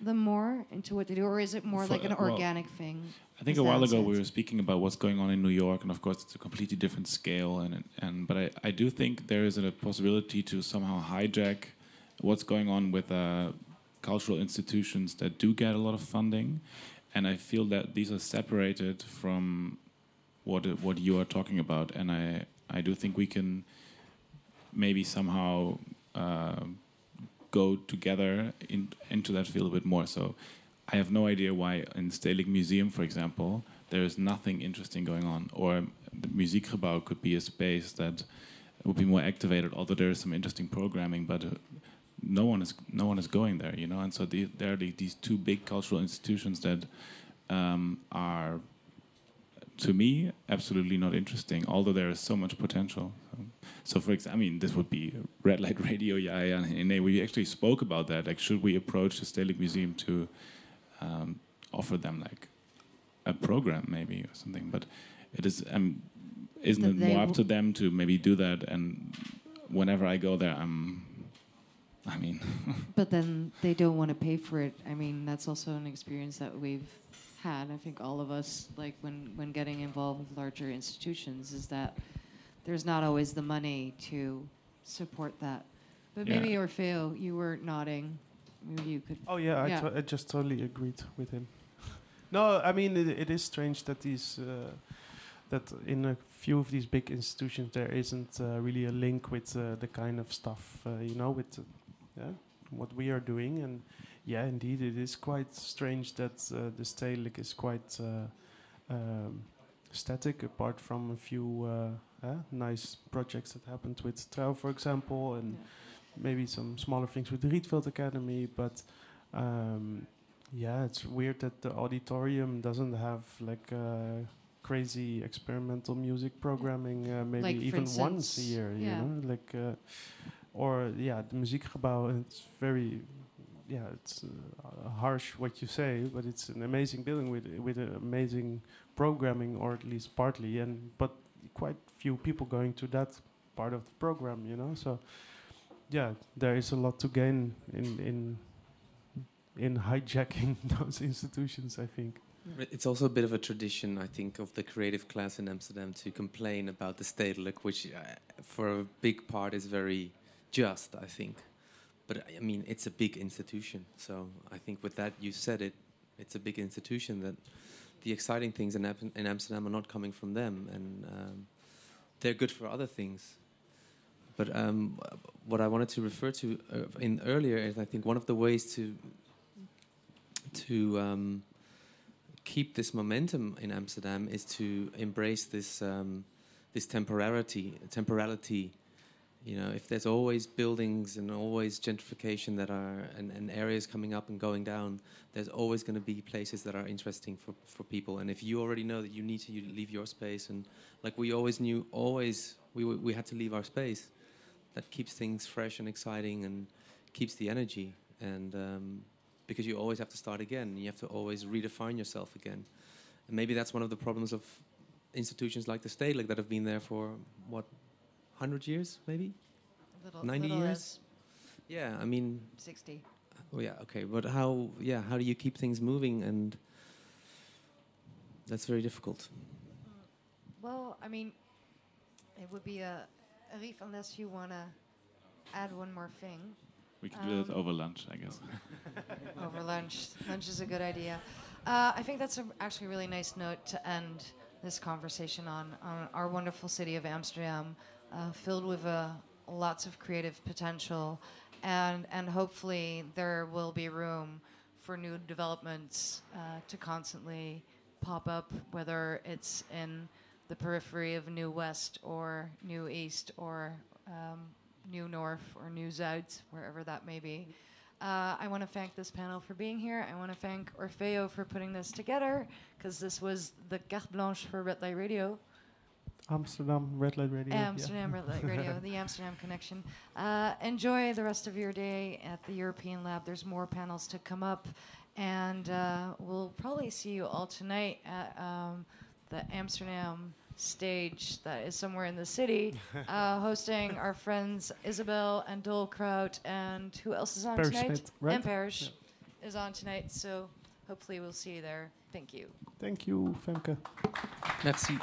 them more into what they do, or is it more For- like an uh, well, organic thing? I think a while ago we were speaking about what's going on in New York, and of course it's a completely different scale. And and but I, I do think there is a possibility to somehow hijack what's going on with uh, cultural institutions that do get a lot of funding, and I feel that these are separated from what what you are talking about. And I I do think we can maybe somehow uh, go together in, into that field a bit more. So I have no idea why in Stedelijk Museum, for example, there is nothing interesting going on. Or the Muziekgebouw could be a space that would be more activated, although there is some interesting programming, but no one is no one is going there, you know. And so the, there are the, these two big cultural institutions that um, are, to me, absolutely not interesting. Although there is so much potential. So, so for example, I mean, this would be red light radio, yeah, yeah. And we actually spoke about that. Like, should we approach the Stedelijk Museum to um, offer them like a program, maybe or something? But it is, um, isn't That it more up to them to maybe do that? And whenever I go there, I'm, I mean, But then they don't want to pay for it. I mean, that's also an experience that we've had. I think all of us, like when when getting involved with larger institutions, is that there's not always the money to support that. But Yeah. maybe Orpheu, you were nodding. Maybe you could. Oh yeah, I, Yeah. to- I just totally agreed with him. no, I mean it, it is strange that these uh, that in a few of these big institutions there isn't uh, really a link with uh, the kind of stuff uh, you know with uh, yeah, what we are doing. And yeah, indeed it is quite strange that uh, the Stedelijk is quite uh, um, static apart from a few uh, uh, nice projects that happened with Trouw, for example, and maybe some smaller things with the Rietveld Academy, but um, yeah, it's weird that the auditorium doesn't have like uh, crazy experimental music programming, uh, maybe Like, even once a instance, year, you know, like uh, or yeah, the Muziekgebouw. It's very yeah, it's uh, harsh what you say, but it's an amazing building with with amazing programming, or at least partly, and but quite few people going to that part of the program, you know. So yeah, there is a lot to gain in in in hijacking those institutions. I think. It's also a bit of a tradition, I think, of the creative class in Amsterdam to complain about the state stedelijk, which uh, for a big part is very just, I think. But I mean, it's a big institution. So I think with that, you said it, it's a big institution that the exciting things in, in Amsterdam are not coming from them. And um, they're good for other things. But um, what I wanted to refer to uh, in earlier is I think one of the ways to to um, keep this momentum in Amsterdam is to embrace this um, this temporality temporality You know, if there's always buildings and always gentrification that are and, and areas coming up and going down, there's always going to be places that are interesting for, for people. And if you already know that you need to leave your space, and like we always knew, always we we had to leave our space, that keeps things fresh and exciting and keeps the energy. And um, because you always have to start again, you have to always redefine yourself again. And maybe that's one of the problems of institutions like the state, like that have been there for what, hundred years, maybe Little, 90 little years? as Yeah, I mean, 60. oh yeah, okay, but how? Yeah, how do you keep things moving? And that's very difficult. Well, I mean, it would be a, Arif, unless you want to add one more thing We can do that Um, over lunch, I guess. over lunch. lunch is a good idea. Uh, I think that's a, actually a really nice note to end this conversation on, on our wonderful city of Amsterdam, uh, filled with uh, lots of creative potential, and and hopefully there will be room for new developments uh, to constantly pop up, whether it's in the periphery of New West or New East or um, New North or New Zuid, wherever that may be. Uh, I want to thank this panel for being here. I want to thank Orpheu for putting this together because this was the carte blanche for Red Light Radio. Amsterdam Red Light Radio. yeah. Amsterdam Red Light Radio, the Amsterdam Connection. Uh, enjoy the rest of your day at the European Lab. There's more panels to come up, and uh, we'll probably see you all tonight at um, the Amsterdam stage that is somewhere in the city, uh, hosting our friends Isabel and Dollkraut, and who else is on Parish tonight? Smith, right? And Parish is on tonight. So hopefully we'll see you there. Thank you. Thank you, Femke. Merci.